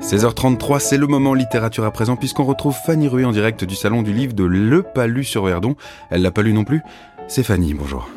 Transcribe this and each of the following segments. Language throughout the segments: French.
16h33, c'est le moment littérature à présent puisqu'on retrouve Fanny Rué en direct du salon du livre de Le Palu sur Verdon. Elle l'a pas lu non plus. C'est Fanny, bonjour.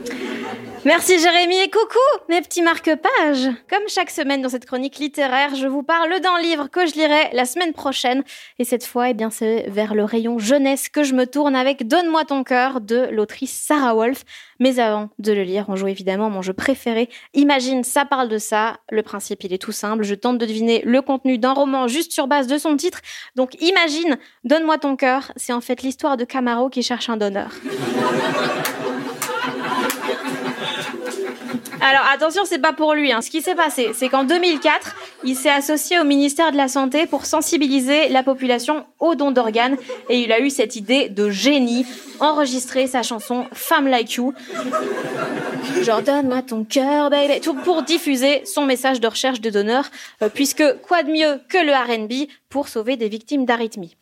Merci Jérémy et coucou mes petits marque-pages. Comme chaque semaine dans cette chronique littéraire, je vous parle d'un livre que je lirai la semaine prochaine. Et cette fois, eh bien, c'est vers le rayon jeunesse que je me tourne avec Donne-moi ton cœur de l'autrice Sarah Wolf. Mais avant de le lire, on joue évidemment mon jeu préféré. Imagine, ça parle de ça. Le principe, il est tout simple. Je tente de deviner le contenu d'un roman juste sur base de son titre. Donc imagine, Donne-moi ton cœur. C'est en fait l'histoire de Camaro qui cherche un donneur. Alors attention, c'est pas pour lui. Hein. Ce qui s'est passé, c'est qu'en 2004, il s'est associé au ministère de la Santé pour sensibiliser la population aux dons d'organes et il a eu cette idée de génie, enregistrer sa chanson Femme Like You. Genre donne-moi ton cœur, baby, tout pour diffuser son message de recherche de donneurs, euh, puisque quoi de mieux que le R&B pour sauver des victimes d'arythmie.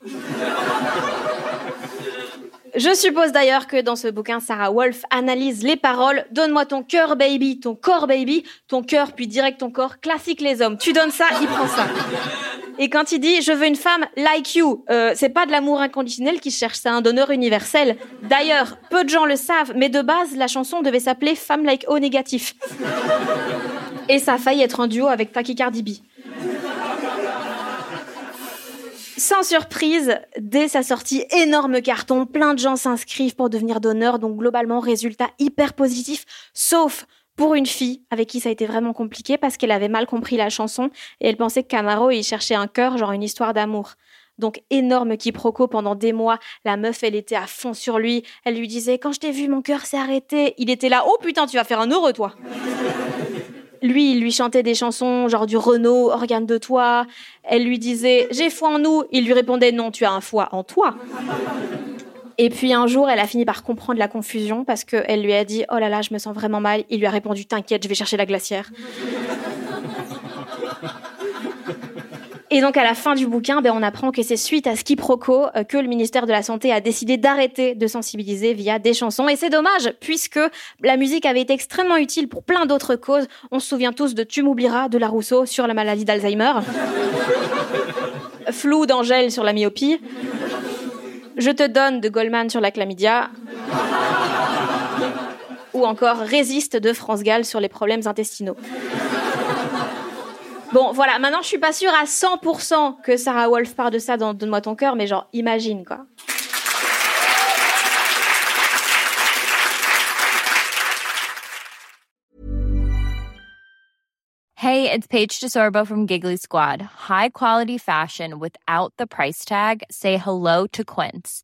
Je suppose d'ailleurs que dans ce bouquin, Sarah Wolf analyse les paroles Donne-moi ton cœur, baby, ton corps, baby, ton cœur, puis direct ton corps. Classique les hommes. Tu donnes ça, il prend ça. Et quand il dit Je veux une femme like you, euh, c'est pas de l'amour inconditionnel qu'il cherche, c'est un donneur universel. D'ailleurs, peu de gens le savent, mais de base, la chanson devait s'appeler Femme like O négatif. Et ça a failli être en duo avec Taki Cardi B. Sans surprise, dès sa sortie, énorme carton, plein de gens s'inscrivent pour devenir donneur, donc globalement, résultat hyper positif, sauf pour une fille avec qui ça a été vraiment compliqué parce qu'elle avait mal compris la chanson et elle pensait que Camaro il cherchait un cœur, genre une histoire d'amour. Donc énorme quiproquo pendant des mois. La meuf, elle était à fond sur lui. Elle lui disait quand je t'ai vu, mon cœur s'est arrêté. Il était là, oh putain, tu vas faire un heureux toi. Lui, il lui chantait des chansons genre du Renault, organe de toi. Elle lui disait J'ai foi en nous. Il lui répondait Non, tu as un foi en toi. Et puis un jour, elle a fini par comprendre la confusion parce qu'elle lui a dit Oh là là, je me sens vraiment mal. Il lui a répondu T'inquiète, je vais chercher la glacière. Et donc à la fin du bouquin, ben, on apprend que c'est suite à ce quiproquo euh, que le ministère de la Santé a décidé d'arrêter de sensibiliser via des chansons. Et c'est dommage, puisque la musique avait été extrêmement utile pour plein d'autres causes. On se souvient tous de Tu m'oublieras de la Rousseau sur la maladie d'Alzheimer. Flou d'Angèle sur la myopie. Je te donne de Goldman sur la chlamydia. Ou encore Résiste de France Gall sur les problèmes intestinaux. Bon, voilà, maintenant je suis pas sûre à 100% que Sarah Wolf parle de ça dans Donne-moi ton cœur, mais genre, imagine quoi. Hey, it's Paige DeSorbo from Giggly Squad. High quality fashion without the price tag. Say hello to Quince.